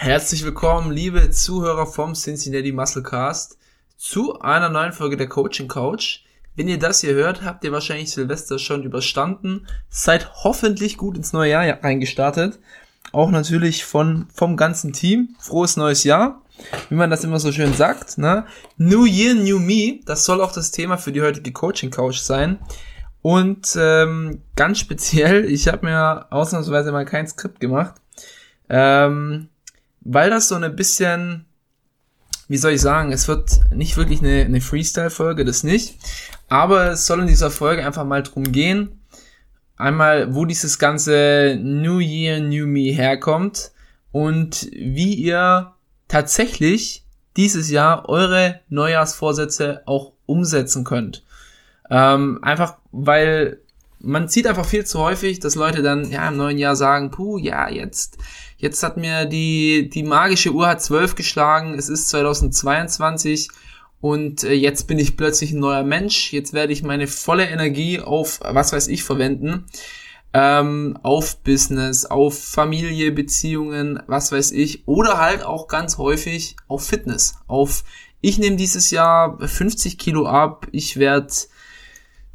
Herzlich willkommen, liebe Zuhörer vom Cincinnati Musclecast, zu einer neuen Folge der Coaching Couch. Wenn ihr das hier hört, habt ihr wahrscheinlich Silvester schon überstanden, seid hoffentlich gut ins neue Jahr reingestartet. Auch natürlich von, vom ganzen Team. Frohes neues Jahr. Wie man das immer so schön sagt, ne? New Year, New Me. Das soll auch das Thema für die heutige Coaching Couch sein. Und ähm, ganz speziell, ich habe mir ausnahmsweise mal kein Skript gemacht. Ähm, weil das so eine bisschen, wie soll ich sagen, es wird nicht wirklich eine, eine Freestyle-Folge, das nicht. Aber es soll in dieser Folge einfach mal drum gehen, einmal, wo dieses ganze New Year, New Me herkommt und wie ihr tatsächlich dieses Jahr eure Neujahrsvorsätze auch umsetzen könnt. Ähm, einfach weil man sieht einfach viel zu häufig, dass Leute dann ja im neuen Jahr sagen, puh, ja, jetzt, jetzt hat mir die, die magische Uhr hat zwölf geschlagen, es ist 2022 und äh, jetzt bin ich plötzlich ein neuer Mensch, jetzt werde ich meine volle Energie auf, was weiß ich, verwenden, ähm, auf Business, auf Familie, Beziehungen, was weiß ich, oder halt auch ganz häufig auf Fitness, auf ich nehme dieses Jahr 50 Kilo ab, ich werde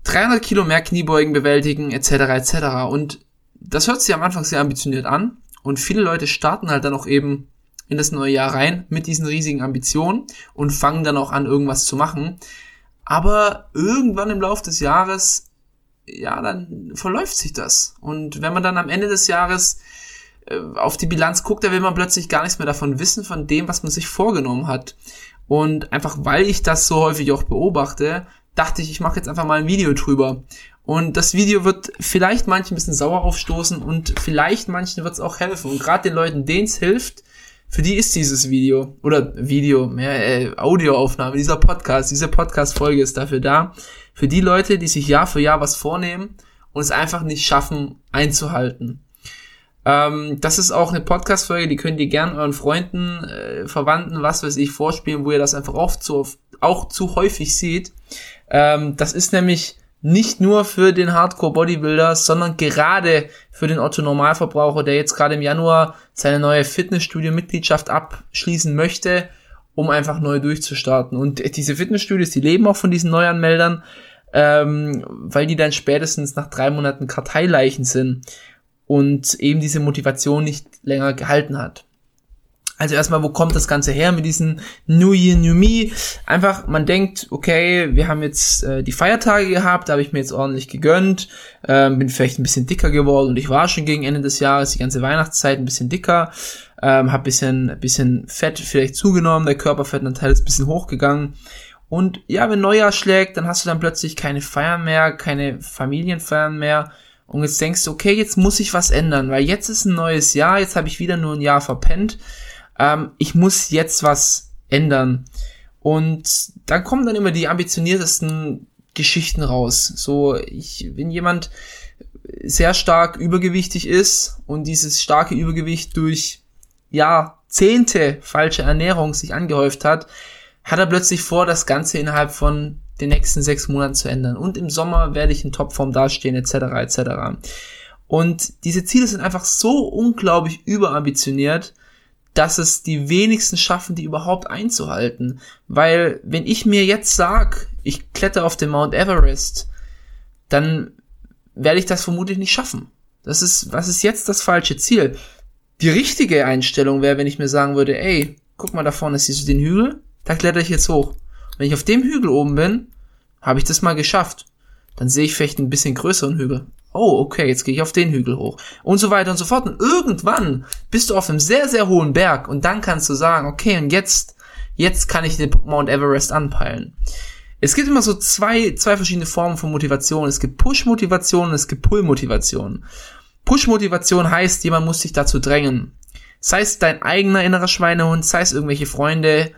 300 Kilo mehr Kniebeugen bewältigen, etc. etc. Und das hört sich am Anfang sehr ambitioniert an. Und viele Leute starten halt dann auch eben in das neue Jahr rein mit diesen riesigen Ambitionen und fangen dann auch an, irgendwas zu machen. Aber irgendwann im Laufe des Jahres, ja, dann verläuft sich das. Und wenn man dann am Ende des Jahres äh, auf die Bilanz guckt, da will man plötzlich gar nichts mehr davon wissen, von dem, was man sich vorgenommen hat. Und einfach weil ich das so häufig auch beobachte, dachte ich, ich mache jetzt einfach mal ein Video drüber. Und das Video wird vielleicht manchen ein bisschen sauer aufstoßen und vielleicht manchen wird es auch helfen. Und gerade den Leuten, denen es hilft, für die ist dieses Video oder Video, mehr äh, Audioaufnahme, dieser Podcast, diese Podcast-Folge ist dafür da. Für die Leute, die sich Jahr für Jahr was vornehmen und es einfach nicht schaffen einzuhalten. Ähm, das ist auch eine Podcast-Folge, die könnt ihr gern euren Freunden, äh, Verwandten, was weiß ich, vorspielen, wo ihr das einfach oft zu, auch zu häufig seht. Ähm, das ist nämlich nicht nur für den Hardcore-Bodybuilder, sondern gerade für den Otto-Normalverbraucher, der jetzt gerade im Januar seine neue Fitnessstudio-Mitgliedschaft abschließen möchte, um einfach neu durchzustarten. Und diese Fitnessstudios, die leben auch von diesen Neuanmeldern, ähm, weil die dann spätestens nach drei Monaten Karteileichen sind und eben diese Motivation nicht länger gehalten hat. Also erstmal, wo kommt das Ganze her mit diesen New Year, New Me? Einfach, man denkt, okay, wir haben jetzt äh, die Feiertage gehabt, da habe ich mir jetzt ordentlich gegönnt, ähm, bin vielleicht ein bisschen dicker geworden und ich war schon gegen Ende des Jahres, die ganze Weihnachtszeit ein bisschen dicker, ähm, habe bisschen, bisschen Fett vielleicht zugenommen, der Körperfettanteil ist ein bisschen hochgegangen. Und ja, wenn Neujahr schlägt, dann hast du dann plötzlich keine Feiern mehr, keine Familienfeiern mehr. Und jetzt denkst du, okay, jetzt muss ich was ändern, weil jetzt ist ein neues Jahr, jetzt habe ich wieder nur ein Jahr verpennt ähm, ich muss jetzt was ändern. Und dann kommen dann immer die ambitioniertesten Geschichten raus. So, ich, wenn jemand sehr stark übergewichtig ist und dieses starke Übergewicht durch Jahrzehnte falsche Ernährung sich angehäuft hat, hat er plötzlich vor, das Ganze innerhalb von den nächsten sechs Monaten zu ändern. Und im Sommer werde ich in Topform dastehen, etc. etc. Und diese Ziele sind einfach so unglaublich überambitioniert, dass es die wenigsten schaffen, die überhaupt einzuhalten. Weil wenn ich mir jetzt sag, ich kletter auf den Mount Everest, dann werde ich das vermutlich nicht schaffen. Das ist, was ist jetzt das falsche Ziel? Die richtige Einstellung wäre, wenn ich mir sagen würde, ey, guck mal da vorne, du den Hügel? Da kletter ich jetzt hoch. Wenn ich auf dem Hügel oben bin, habe ich das mal geschafft. Dann sehe ich vielleicht ein bisschen größeren Hügel oh, okay, jetzt gehe ich auf den Hügel hoch und so weiter und so fort. Und irgendwann bist du auf einem sehr, sehr hohen Berg und dann kannst du sagen, okay, und jetzt, jetzt kann ich den Mount Everest anpeilen. Es gibt immer so zwei, zwei verschiedene Formen von Motivation. Es gibt Push-Motivation und es gibt Pull-Motivation. Push-Motivation heißt, jemand muss dich dazu drängen. Sei es dein eigener innerer Schweinehund, sei es irgendwelche Freunde,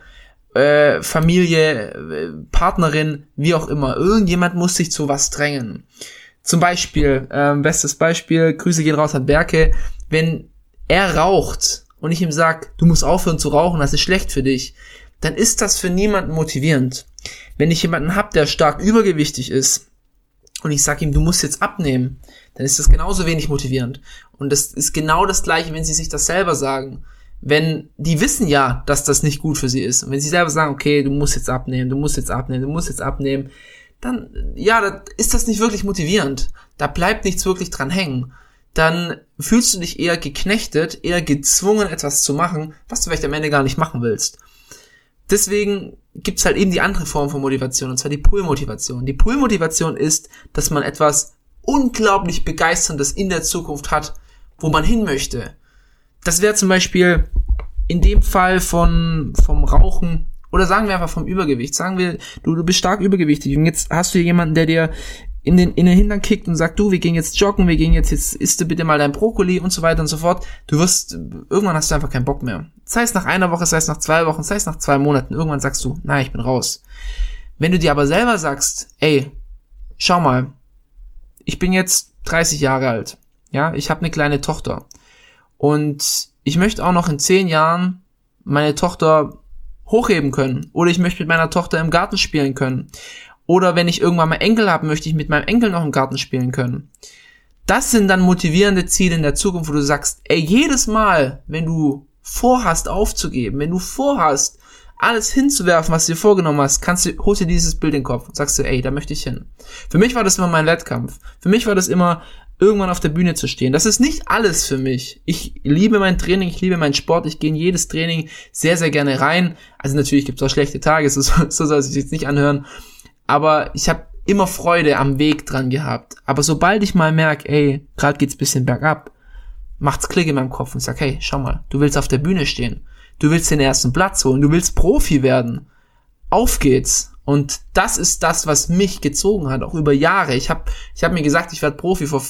äh, Familie, äh, Partnerin, wie auch immer. Irgendjemand muss sich zu was drängen. Zum Beispiel, ähm, bestes Beispiel, Grüße gehen raus an Berke, wenn er raucht und ich ihm sag, du musst aufhören zu rauchen, das ist schlecht für dich, dann ist das für niemanden motivierend. Wenn ich jemanden hab, der stark übergewichtig ist und ich sag ihm, du musst jetzt abnehmen, dann ist das genauso wenig motivierend. Und das ist genau das gleiche, wenn sie sich das selber sagen. Wenn die wissen ja, dass das nicht gut für sie ist. Und wenn sie selber sagen, okay, du musst jetzt abnehmen, du musst jetzt abnehmen, du musst jetzt abnehmen, dann, ja, dann ist das nicht wirklich motivierend. Da bleibt nichts wirklich dran hängen. Dann fühlst du dich eher geknechtet, eher gezwungen, etwas zu machen, was du vielleicht am Ende gar nicht machen willst. Deswegen gibt's halt eben die andere Form von Motivation, und zwar die Pull-Motivation. Die Pull-Motivation ist, dass man etwas unglaublich Begeisterndes in der Zukunft hat, wo man hin möchte. Das wäre zum Beispiel in dem Fall von, vom Rauchen oder sagen wir einfach vom Übergewicht. Sagen wir, du, du bist stark übergewichtig und jetzt hast du jemanden, der dir in den, in den Hintern kickt und sagt, du, wir gehen jetzt joggen, wir gehen jetzt, jetzt isst du bitte mal dein Brokkoli und so weiter und so fort. Du wirst, irgendwann hast du einfach keinen Bock mehr. Sei es nach einer Woche, sei es nach zwei Wochen, sei es nach zwei Monaten. Irgendwann sagst du, na, ich bin raus. Wenn du dir aber selber sagst, ey, schau mal, ich bin jetzt 30 Jahre alt. Ja, ich habe eine kleine Tochter. Und ich möchte auch noch in zehn Jahren meine Tochter hochheben können. Oder ich möchte mit meiner Tochter im Garten spielen können. Oder wenn ich irgendwann mal Enkel habe, möchte ich mit meinem Enkel noch im Garten spielen können. Das sind dann motivierende Ziele in der Zukunft, wo du sagst, ey, jedes Mal, wenn du vorhast aufzugeben, wenn du vorhast, alles hinzuwerfen, was du dir vorgenommen hast, kannst du, holst dir dieses Bild in den Kopf und sagst du, ey, da möchte ich hin. Für mich war das immer mein Wettkampf. Für mich war das immer, irgendwann auf der Bühne zu stehen. Das ist nicht alles für mich. Ich liebe mein Training, ich liebe meinen Sport, ich gehe in jedes Training sehr, sehr gerne rein. Also natürlich gibt es auch schlechte Tage, so, so soll es sich jetzt nicht anhören aber ich habe immer Freude am Weg dran gehabt. Aber sobald ich mal merke, ey, gerade geht's bisschen bergab, macht's Klick in meinem Kopf und sag, hey, schau mal, du willst auf der Bühne stehen, du willst den ersten Platz holen, du willst Profi werden. Auf geht's. Und das ist das, was mich gezogen hat, auch über Jahre. Ich habe ich hab mir gesagt, ich werde Profi vor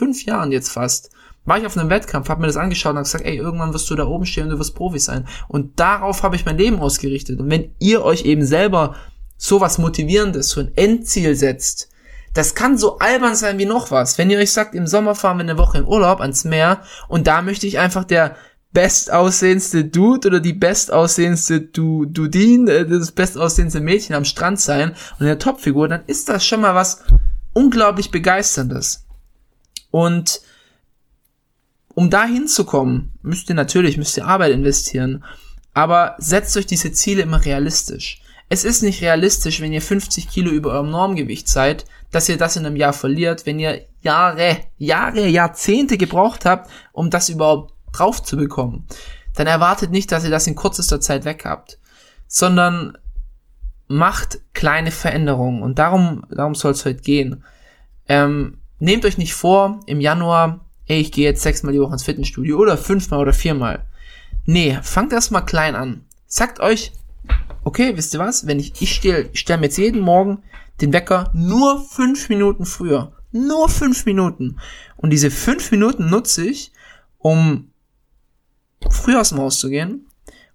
fünf Jahren jetzt fast. War ich auf einem Wettkampf, habe mir das angeschaut und gesagt, ey, irgendwann wirst du da oben stehen und du wirst Profi sein. Und darauf habe ich mein Leben ausgerichtet. Und wenn ihr euch eben selber sowas Motivierendes, so ein Endziel setzt, das kann so albern sein wie noch was. Wenn ihr euch sagt, im Sommer fahren wir eine Woche in Urlaub ans Meer und da möchte ich einfach der bestaussehendste Dude oder die bestaussehendste du Dudin, äh, das bestaussehendste Mädchen am Strand sein und eine Topfigur, dann ist das schon mal was unglaublich begeisterndes. Und um da hinzukommen, müsst ihr natürlich, müsst ihr Arbeit investieren, aber setzt euch diese Ziele immer realistisch. Es ist nicht realistisch, wenn ihr 50 Kilo über eurem Normgewicht seid, dass ihr das in einem Jahr verliert, wenn ihr Jahre, Jahre, Jahrzehnte gebraucht habt, um das überhaupt drauf zu bekommen. Dann erwartet nicht, dass ihr das in kürzester Zeit weg habt, sondern macht kleine Veränderungen und darum, darum soll es heute gehen. Ähm, nehmt euch nicht vor, im Januar, ey, ich gehe jetzt sechsmal die Woche ins Fitnessstudio oder fünfmal oder viermal. Nee, fangt erstmal klein an. Sagt euch, okay, wisst ihr was? Wenn ich, ich stelle stell mir jetzt jeden Morgen den Wecker nur fünf Minuten früher. Nur fünf Minuten. Und diese fünf Minuten nutze ich, um früher aus dem Haus zu gehen.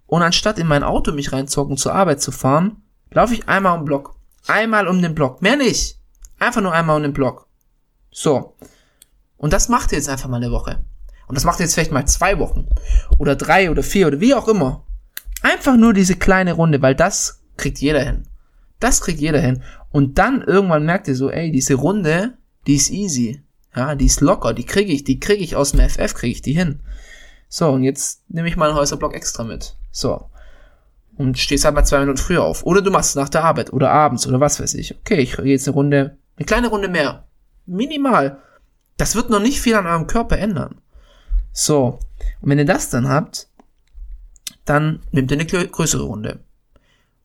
Und anstatt in mein Auto mich reinzocken, zur Arbeit zu fahren, laufe ich einmal um den Block. Einmal um den Block. Mehr nicht. Einfach nur einmal um den Block. So. Und das macht ihr jetzt einfach mal eine Woche. Und das macht ihr jetzt vielleicht mal zwei Wochen. Oder drei oder vier oder wie auch immer. Einfach nur diese kleine Runde, weil das kriegt jeder hin. Das kriegt jeder hin. Und dann irgendwann merkt ihr so, ey, diese Runde, die ist easy. Ja, die ist locker, die kriege ich, die kriege ich aus dem FF, kriege ich die hin. So, und jetzt nehme ich mal einen Häuserblock extra mit. So. Und stehst halt mal zwei Minuten früher auf. Oder du machst es nach der Arbeit oder abends oder was weiß ich. Okay, ich gehe jetzt eine Runde, eine kleine Runde mehr. Minimal. Das wird noch nicht viel an eurem Körper ändern. So. Und wenn ihr das dann habt, dann nimmt ihr eine größere Runde.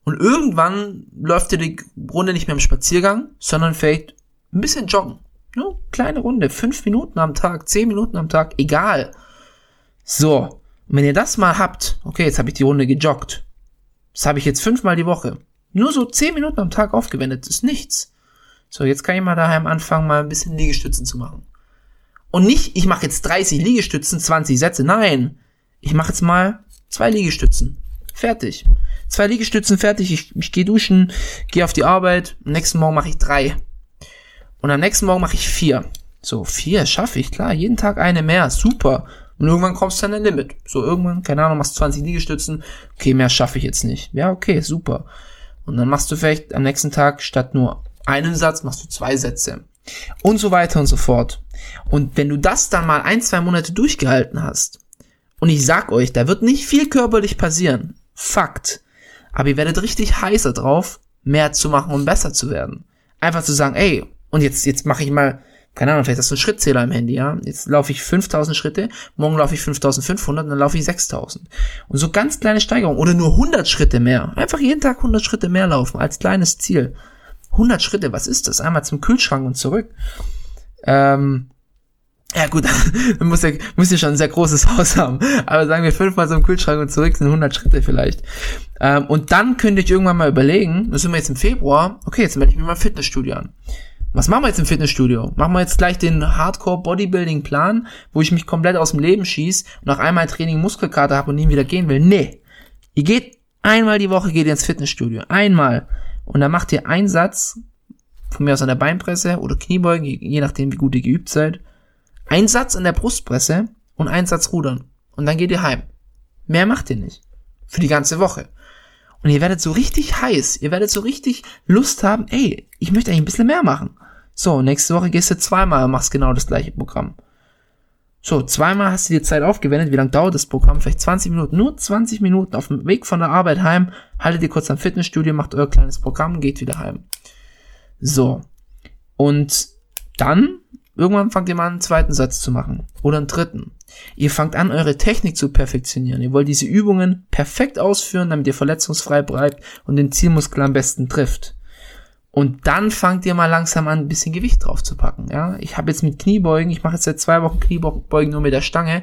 Und irgendwann läuft ihr die Runde nicht mehr im Spaziergang, sondern vielleicht ein bisschen joggen. Ne? Kleine Runde, fünf Minuten am Tag, zehn Minuten am Tag, egal. So, und wenn ihr das mal habt, okay, jetzt habe ich die Runde gejoggt. Das habe ich jetzt fünfmal die Woche. Nur so zehn Minuten am Tag aufgewendet, ist nichts. So, jetzt kann ich mal daheim anfangen, mal ein bisschen Liegestützen zu machen. Und nicht, ich mache jetzt 30 Liegestützen, 20 Sätze. Nein, ich mache jetzt mal zwei Liegestützen. Fertig. Zwei Liegestützen fertig, ich, ich gehe duschen, gehe auf die Arbeit, am nächsten Morgen mache ich drei. Und am nächsten Morgen mache ich vier. So, vier schaffe ich, klar, jeden Tag eine mehr, super. Und irgendwann kommst du an ein Limit. So, irgendwann, keine Ahnung, machst 20 Liegestützen, okay, mehr schaffe ich jetzt nicht. Ja, okay, super. Und dann machst du vielleicht am nächsten Tag statt nur einen Satz, machst du zwei Sätze. Und so weiter und so fort. Und wenn du das dann mal ein, zwei Monate durchgehalten hast, und ich sag euch, da wird nicht viel körperlich passieren. Fakt. Aber ihr werdet richtig heißer drauf, mehr zu machen und besser zu werden. Einfach zu sagen, ey, und jetzt, jetzt mache ich mal, keine Ahnung, vielleicht hast du einen Schrittzähler im Handy, ja. Jetzt laufe ich 5000 Schritte, morgen laufe ich 5500 und dann laufe ich 6000. Und so ganz kleine Steigerungen oder nur 100 Schritte mehr. Einfach jeden Tag 100 Schritte mehr laufen als kleines Ziel. 100 Schritte, was ist das? Einmal zum Kühlschrank und zurück. Ähm, ja gut, dann muss ja, muss ja schon ein sehr großes Haus haben. Aber sagen wir fünfmal zum Kühlschrank und zurück sind 100 Schritte vielleicht. Ähm, und dann könnte ich irgendwann mal überlegen, das sind wir jetzt im Februar, okay, jetzt melde ich mir mal Fitnessstudio an. Was machen wir jetzt im Fitnessstudio? Machen wir jetzt gleich den Hardcore Bodybuilding Plan, wo ich mich komplett aus dem Leben schieß und nach einmal Training Muskelkater habe und nie wieder gehen will? Nee. Ihr geht einmal die Woche geht ihr ins Fitnessstudio. Einmal. Und dann macht ihr einen Satz, von mir aus an der Beinpresse oder Kniebeugen, je nachdem wie gut ihr geübt seid. Ein Satz an der Brustpresse und ein Satz rudern. Und dann geht ihr heim. Mehr macht ihr nicht. Für die ganze Woche. Und ihr werdet so richtig heiß. Ihr werdet so richtig Lust haben, ey, ich möchte eigentlich ein bisschen mehr machen. So, nächste Woche gehst du zweimal und machst genau das gleiche Programm. So, zweimal hast du dir Zeit aufgewendet. Wie lange dauert das Programm? Vielleicht 20 Minuten. Nur 20 Minuten auf dem Weg von der Arbeit heim. Haltet ihr kurz am Fitnessstudio, macht euer kleines Programm, geht wieder heim. So. Und dann, irgendwann fangt ihr mal an, einen zweiten Satz zu machen. Oder einen dritten. Ihr fangt an, eure Technik zu perfektionieren. Ihr wollt diese Übungen perfekt ausführen, damit ihr verletzungsfrei bleibt und den Zielmuskel am besten trifft. Und dann fangt ihr mal langsam an, ein bisschen Gewicht drauf zu packen. Ja, ich habe jetzt mit Kniebeugen, ich mache jetzt seit zwei Wochen Kniebeugen nur mit der Stange.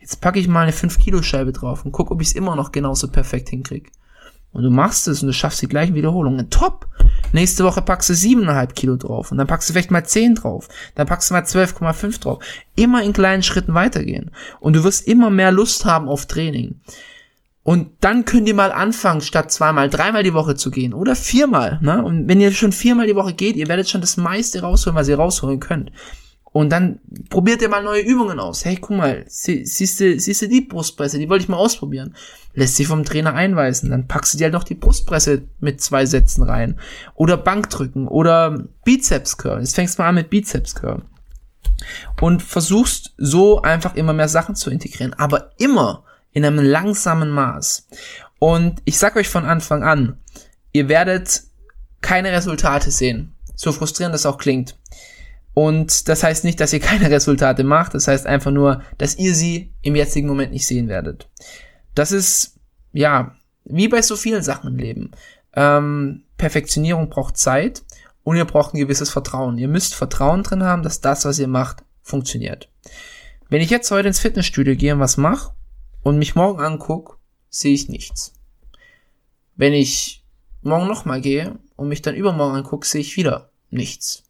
Jetzt packe ich mal eine 5 Kilo Scheibe drauf und guck, ob ich es immer noch genauso perfekt hinkrieg. Und du machst es und du schaffst die gleichen Wiederholungen. Top! Nächste Woche packst du 7,5 Kilo drauf und dann packst du vielleicht mal 10 drauf. Dann packst du mal 12,5 drauf. Immer in kleinen Schritten weitergehen. Und du wirst immer mehr Lust haben auf Training. Und dann könnt ihr mal anfangen, statt zweimal, dreimal die Woche zu gehen oder viermal. Ne? Und wenn ihr schon viermal die Woche geht, ihr werdet schon das meiste rausholen, was ihr rausholen könnt. Und dann probiert ihr mal neue Übungen aus. Hey, guck mal, sie, siehst du, die Brustpresse, die wollte ich mal ausprobieren. Lässt sich vom Trainer einweisen. Dann packst du dir halt noch die Brustpresse mit zwei Sätzen rein. Oder Bankdrücken oder Bizeps Curl. Jetzt fängst du mal an mit Bizeps Curl. Und versuchst so einfach immer mehr Sachen zu integrieren. Aber immer in einem langsamen Maß. Und ich sag euch von Anfang an, ihr werdet keine Resultate sehen. So frustrierend das auch klingt. Und das heißt nicht, dass ihr keine Resultate macht. Das heißt einfach nur, dass ihr sie im jetzigen Moment nicht sehen werdet. Das ist, ja, wie bei so vielen Sachen im Leben. Ähm, Perfektionierung braucht Zeit und ihr braucht ein gewisses Vertrauen. Ihr müsst Vertrauen drin haben, dass das, was ihr macht, funktioniert. Wenn ich jetzt heute ins Fitnessstudio gehe und was mache, und mich morgen anguck, sehe ich nichts. Wenn ich morgen nochmal gehe und mich dann übermorgen anguck, sehe ich wieder nichts.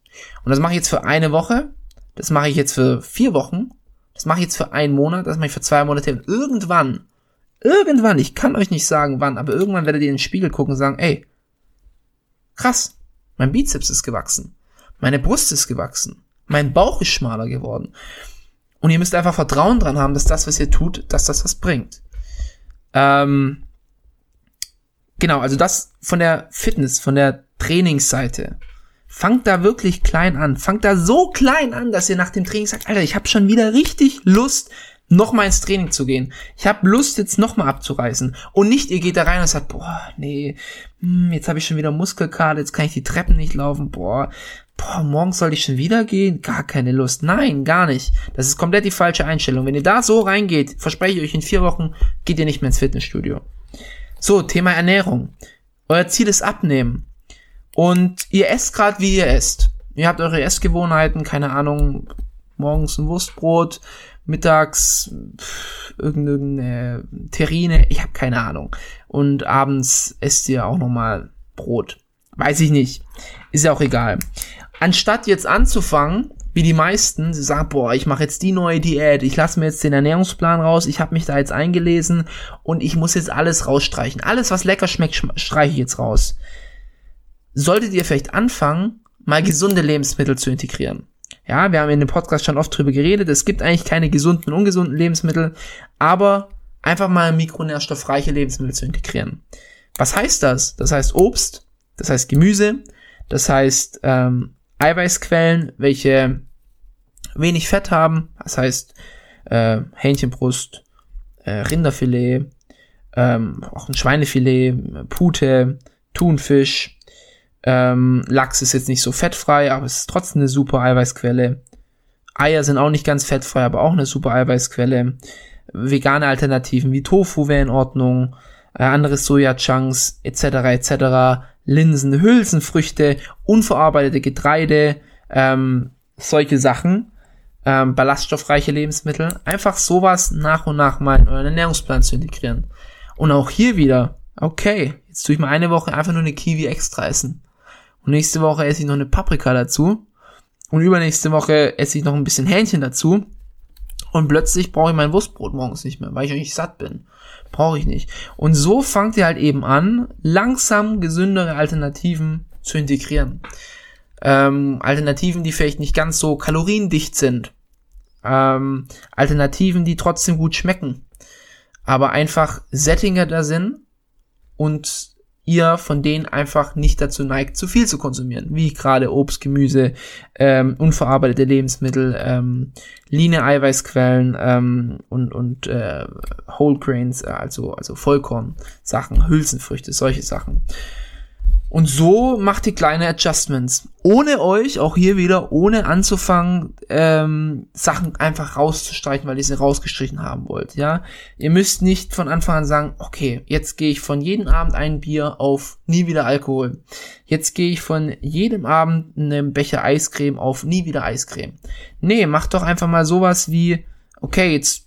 Und das mache ich jetzt für eine Woche, das mache ich jetzt für vier Wochen, das mache ich jetzt für einen Monat, das mache ich für zwei Monate und irgendwann, irgendwann, ich kann euch nicht sagen wann, aber irgendwann werdet ihr in den Spiegel gucken und sagen, ey, krass, mein Bizeps ist gewachsen, meine Brust ist gewachsen, mein Bauch ist schmaler geworden. Und ihr müsst einfach Vertrauen dran haben, dass das, was ihr tut, dass das was bringt. Ähm, genau, also das von der Fitness, von der Trainingsseite. Fangt da wirklich klein an. Fangt da so klein an, dass ihr nach dem Training sagt, Alter, ich habe schon wieder richtig Lust, nochmal ins Training zu gehen. Ich habe Lust, jetzt nochmal abzureißen. Und nicht, ihr geht da rein und sagt, boah, nee, hm, jetzt habe ich schon wieder Muskelkater, jetzt kann ich die Treppen nicht laufen, boah, boah, morgen soll ich schon wieder gehen? Gar keine Lust. Nein, gar nicht. Das ist komplett die falsche Einstellung. Wenn ihr da so reingeht, verspreche ich euch, in vier Wochen geht ihr nicht mehr ins Fitnessstudio. So, Thema Ernährung. Euer Ziel ist abnehmen. Und ihr esst gerade, wie ihr esst. Ihr habt eure Essgewohnheiten, keine Ahnung, morgens ein Wurstbrot, mittags pff, irgendeine Terrine, ich habe keine Ahnung. Und abends esst ihr auch nochmal Brot. Weiß ich nicht. Ist ja auch egal anstatt jetzt anzufangen, wie die meisten, sie sagen, boah, ich mache jetzt die neue Diät, ich lasse mir jetzt den Ernährungsplan raus, ich habe mich da jetzt eingelesen und ich muss jetzt alles rausstreichen. Alles, was lecker schmeckt, streiche ich jetzt raus. Solltet ihr vielleicht anfangen, mal gesunde Lebensmittel zu integrieren. Ja, wir haben in dem Podcast schon oft drüber geredet. Es gibt eigentlich keine gesunden und ungesunden Lebensmittel, aber einfach mal mikronährstoffreiche Lebensmittel zu integrieren. Was heißt das? Das heißt Obst, das heißt Gemüse, das heißt ähm, Eiweißquellen, welche wenig Fett haben, das heißt äh, Hähnchenbrust, äh, Rinderfilet, ähm, auch ein Schweinefilet, Pute, Thunfisch, ähm, Lachs ist jetzt nicht so fettfrei, aber es ist trotzdem eine super Eiweißquelle. Eier sind auch nicht ganz fettfrei, aber auch eine super Eiweißquelle. Vegane Alternativen wie Tofu wäre in Ordnung, äh, andere Soja-Chunks etc. etc. Linsen, Hülsenfrüchte, unverarbeitete Getreide, ähm, solche Sachen, ähm, ballaststoffreiche Lebensmittel. Einfach sowas nach und nach mal in euren Ernährungsplan zu integrieren. Und auch hier wieder, okay, jetzt tue ich mal eine Woche einfach nur eine Kiwi extra essen. Und nächste Woche esse ich noch eine Paprika dazu. Und übernächste Woche esse ich noch ein bisschen Hähnchen dazu. Und plötzlich brauche ich mein Wurstbrot morgens nicht mehr, weil ich eigentlich satt bin. Brauche ich nicht. Und so fangt ihr halt eben an, langsam gesündere Alternativen zu integrieren. Ähm, Alternativen, die vielleicht nicht ganz so kaloriendicht sind. Ähm, Alternativen, die trotzdem gut schmecken. Aber einfach Settinger da sind und ihr von denen einfach nicht dazu neigt, zu viel zu konsumieren, wie gerade Obst, Gemüse, ähm, unverarbeitete Lebensmittel, ähm, line Eiweißquellen ähm, und, und äh, Whole Grains, äh, also, also Vollkorn, Sachen, Hülsenfrüchte, solche Sachen. Und so macht ihr kleine Adjustments. Ohne euch, auch hier wieder, ohne anzufangen, ähm, Sachen einfach rauszustreichen, weil ihr sie rausgestrichen haben wollt. Ja, Ihr müsst nicht von Anfang an sagen, okay, jetzt gehe ich von jedem Abend ein Bier auf nie wieder Alkohol. Jetzt gehe ich von jedem Abend einem Becher Eiscreme auf nie wieder Eiscreme. Nee, macht doch einfach mal sowas wie, okay, jetzt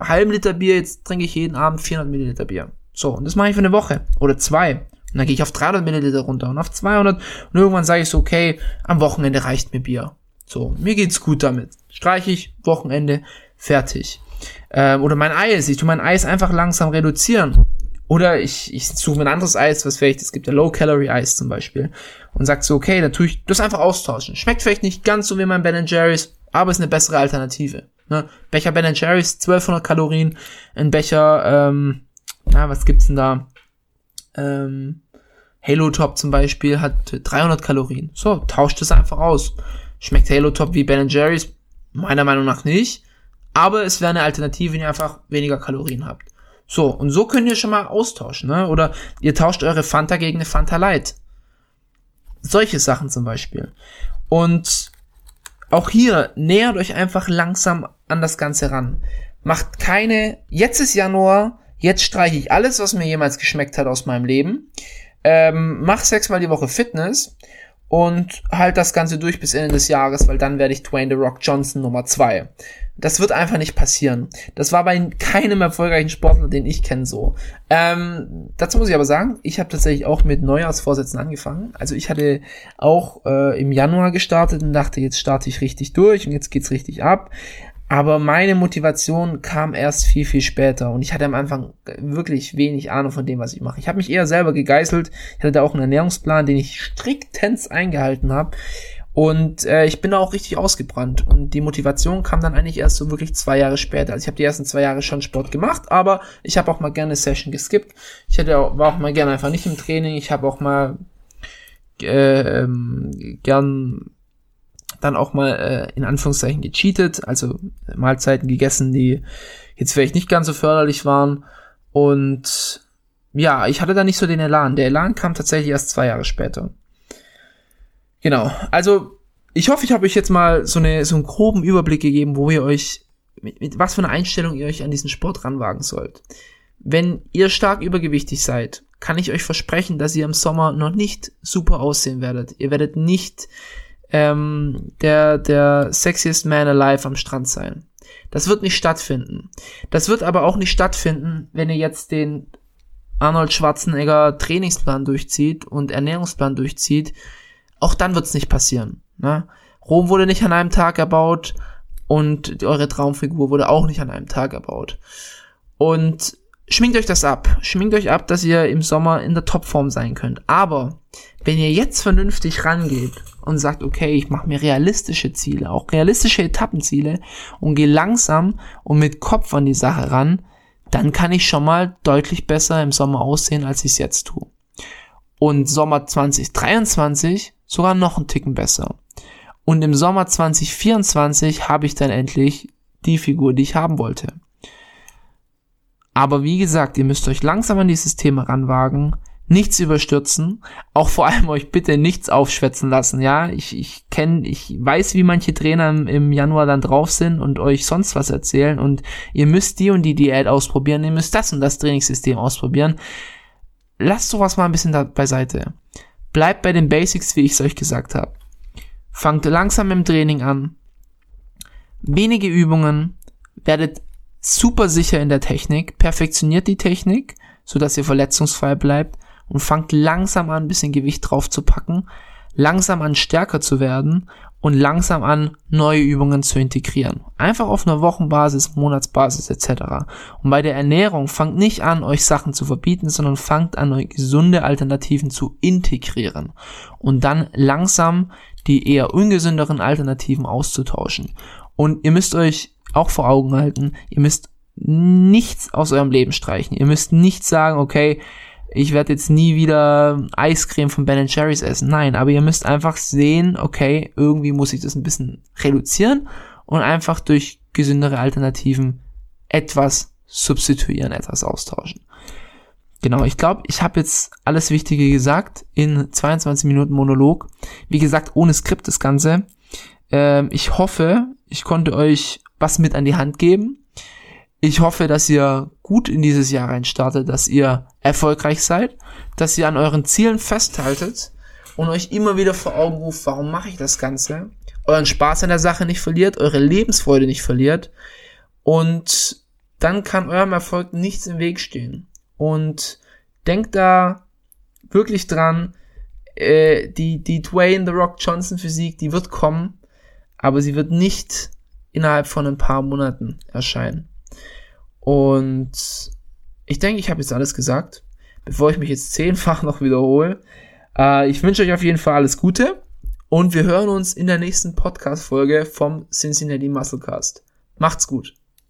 halben Liter Bier, jetzt trinke ich jeden Abend 400 Milliliter Bier. So, und das mache ich für eine Woche oder zwei. Und dann gehe ich auf 300 Milliliter runter und auf 200 und irgendwann sage ich so, okay, am Wochenende reicht mir Bier. So, mir geht's gut damit. Streiche ich, Wochenende, fertig. Ähm, oder mein Eis, ich tue mein Eis einfach langsam reduzieren. Oder ich, ich suche mir ein anderes Eis, was vielleicht, es gibt ja Low-Calorie-Eis zum Beispiel. Und sag so, okay, dann tue ich das einfach austauschen. Schmeckt vielleicht nicht ganz so wie mein Ben Jerry's, aber ist eine bessere Alternative. Ne? Becher Ben Jerry's, 1200 Kalorien. Ein Becher, ähm, na, was gibt's denn da? Ähm, Halo Top zum Beispiel hat 300 Kalorien. So, tauscht es einfach aus. Schmeckt Halo Top wie Ben Jerry's? Meiner Meinung nach nicht. Aber es wäre eine Alternative, wenn ihr einfach weniger Kalorien habt. So, und so könnt ihr schon mal austauschen, ne? Oder ihr tauscht eure Fanta gegen eine Fanta Light. Solche Sachen zum Beispiel. Und auch hier nähert euch einfach langsam an das Ganze ran. Macht keine, jetzt ist Januar, jetzt streiche ich alles, was mir jemals geschmeckt hat aus meinem Leben ähm, mach sechsmal die Woche Fitness und halt das Ganze durch bis Ende des Jahres, weil dann werde ich Dwayne The Rock Johnson Nummer zwei. Das wird einfach nicht passieren. Das war bei keinem erfolgreichen Sportler, den ich kenne, so. Ähm, dazu muss ich aber sagen, ich habe tatsächlich auch mit Neujahrsvorsätzen angefangen. Also ich hatte auch äh, im Januar gestartet und dachte, jetzt starte ich richtig durch und jetzt geht's richtig ab. Aber meine Motivation kam erst viel, viel später und ich hatte am Anfang wirklich wenig Ahnung von dem, was ich mache. Ich habe mich eher selber gegeißelt. Ich hatte da auch einen Ernährungsplan, den ich striktens eingehalten habe. Und äh, ich bin da auch richtig ausgebrannt. Und die Motivation kam dann eigentlich erst so wirklich zwei Jahre später. Also ich habe die ersten zwei Jahre schon Sport gemacht, aber ich habe auch mal gerne Session geskippt. Ich hätte auch, war auch mal gerne einfach nicht im Training. Ich habe auch mal äh, ähm, gern dann auch mal äh, in Anführungszeichen gecheatet, also Mahlzeiten gegessen, die jetzt vielleicht nicht ganz so förderlich waren. Und ja, ich hatte da nicht so den Elan. Der Elan kam tatsächlich erst zwei Jahre später. Genau, also ich hoffe, ich habe euch jetzt mal so, eine, so einen groben Überblick gegeben, wo ihr euch, mit, mit was für eine Einstellung ihr euch an diesen Sport ranwagen sollt. Wenn ihr stark übergewichtig seid, kann ich euch versprechen, dass ihr im Sommer noch nicht super aussehen werdet. Ihr werdet nicht ähm, der, der sexiest man alive am Strand sein. Das wird nicht stattfinden. Das wird aber auch nicht stattfinden, wenn ihr jetzt den Arnold Schwarzenegger Trainingsplan durchzieht und Ernährungsplan durchzieht. Auch dann wird's nicht passieren. Ne? Rom wurde nicht an einem Tag erbaut und eure Traumfigur wurde auch nicht an einem Tag erbaut. Und schminkt euch das ab. Schminkt euch ab, dass ihr im Sommer in der Topform sein könnt. Aber wenn ihr jetzt vernünftig rangeht und sagt, okay, ich mache mir realistische Ziele, auch realistische Etappenziele und gehe langsam und mit Kopf an die Sache ran, dann kann ich schon mal deutlich besser im Sommer aussehen, als ich es jetzt tue. Und Sommer 2023 sogar noch einen Ticken besser. Und im Sommer 2024 habe ich dann endlich die Figur, die ich haben wollte. Aber wie gesagt, ihr müsst euch langsam an dieses Thema ranwagen, nichts überstürzen, auch vor allem euch bitte nichts aufschwätzen lassen, ja. Ich, ich kenne, ich weiß, wie manche Trainer im, im, Januar dann drauf sind und euch sonst was erzählen und ihr müsst die und die Diät ausprobieren, ihr müsst das und das Trainingssystem ausprobieren. Lasst sowas mal ein bisschen da beiseite. Bleibt bei den Basics, wie ich es euch gesagt habe. Fangt langsam im Training an. Wenige Übungen, werdet super sicher in der Technik, perfektioniert die Technik, so dass ihr verletzungsfrei bleibt und fangt langsam an, ein bisschen Gewicht drauf zu packen, langsam an stärker zu werden und langsam an neue Übungen zu integrieren. Einfach auf einer Wochenbasis, Monatsbasis etc. Und bei der Ernährung fangt nicht an, euch Sachen zu verbieten, sondern fangt an, euch gesunde Alternativen zu integrieren und dann langsam die eher ungesünderen Alternativen auszutauschen. Und ihr müsst euch auch vor Augen halten, ihr müsst nichts aus eurem Leben streichen. Ihr müsst nicht sagen, okay, ich werde jetzt nie wieder Eiscreme von Ben Jerry's essen. Nein, aber ihr müsst einfach sehen, okay, irgendwie muss ich das ein bisschen reduzieren und einfach durch gesündere Alternativen etwas substituieren, etwas austauschen. Genau, ich glaube, ich habe jetzt alles Wichtige gesagt in 22 Minuten Monolog. Wie gesagt, ohne Skript das Ganze. Ähm, ich hoffe, ich konnte euch was mit an die Hand geben. Ich hoffe, dass ihr gut in dieses Jahr reinstartet, dass ihr erfolgreich seid, dass ihr an euren Zielen festhaltet und euch immer wieder vor Augen ruft, warum mache ich das Ganze? Euren Spaß an der Sache nicht verliert, eure Lebensfreude nicht verliert und dann kann eurem Erfolg nichts im Weg stehen. Und denkt da wirklich dran, äh, die, die Dwayne The Rock Johnson Physik, die wird kommen, aber sie wird nicht innerhalb von ein paar Monaten erscheinen. Und ich denke, ich habe jetzt alles gesagt. Bevor ich mich jetzt zehnfach noch wiederhole, äh, ich wünsche euch auf jeden Fall alles Gute und wir hören uns in der nächsten Podcast-Folge vom Cincinnati Musclecast. Macht's gut.